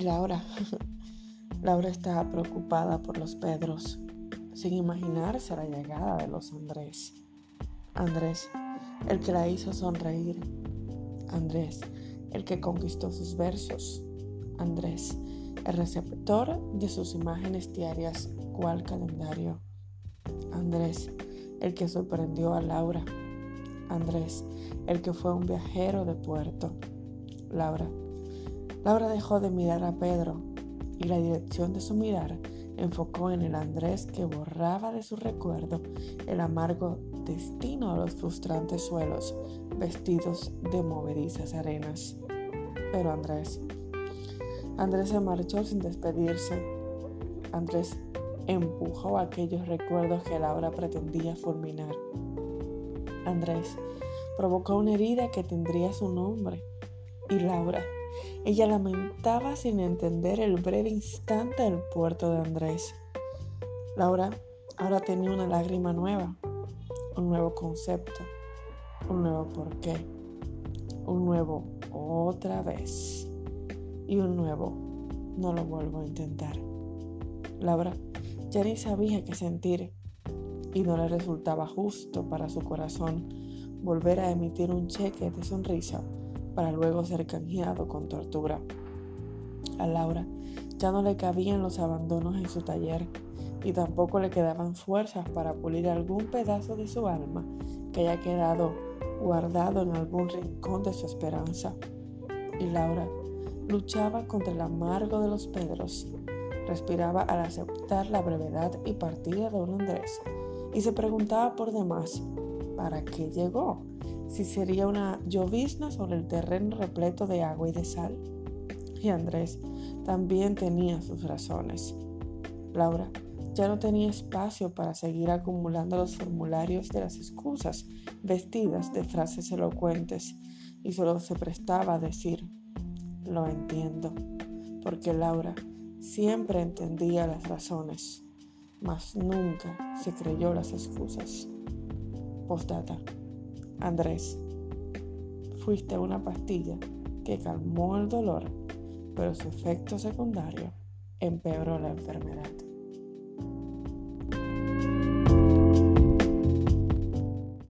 Laura, Laura estaba preocupada por los Pedros, sin imaginarse la llegada de los Andrés. Andrés, el que la hizo sonreír. Andrés, el que conquistó sus versos. Andrés, el receptor de sus imágenes diarias, cual calendario. Andrés, el que sorprendió a Laura. Andrés, el que fue un viajero de puerto. Laura. Laura dejó de mirar a Pedro y la dirección de su mirar enfocó en el Andrés que borraba de su recuerdo el amargo destino de los frustrantes suelos vestidos de movedizas arenas. Pero Andrés, Andrés se marchó sin despedirse. Andrés empujó aquellos recuerdos que Laura pretendía fulminar. Andrés provocó una herida que tendría su nombre. Y Laura, ella lamentaba sin entender el breve instante del puerto de Andrés. Laura ahora tenía una lágrima nueva, un nuevo concepto, un nuevo porqué, un nuevo otra vez y un nuevo no lo vuelvo a intentar. Laura ya ni sabía qué sentir y no le resultaba justo para su corazón volver a emitir un cheque de sonrisa para luego ser canjeado con tortura. A Laura ya no le cabían los abandonos en su taller y tampoco le quedaban fuerzas para pulir algún pedazo de su alma que haya quedado guardado en algún rincón de su esperanza. Y Laura luchaba contra el amargo de los Pedros respiraba al aceptar la brevedad y partida de don Andrés y se preguntaba por demás, ¿para qué llegó? Si sería una llovizna sobre el terreno repleto de agua y de sal. Y Andrés también tenía sus razones. Laura ya no tenía espacio para seguir acumulando los formularios de las excusas vestidas de frases elocuentes y solo se prestaba a decir, lo entiendo, porque Laura Siempre entendía las razones, mas nunca se creyó las excusas. Postdata. Andrés, fuiste una pastilla que calmó el dolor, pero su efecto secundario empeoró la enfermedad.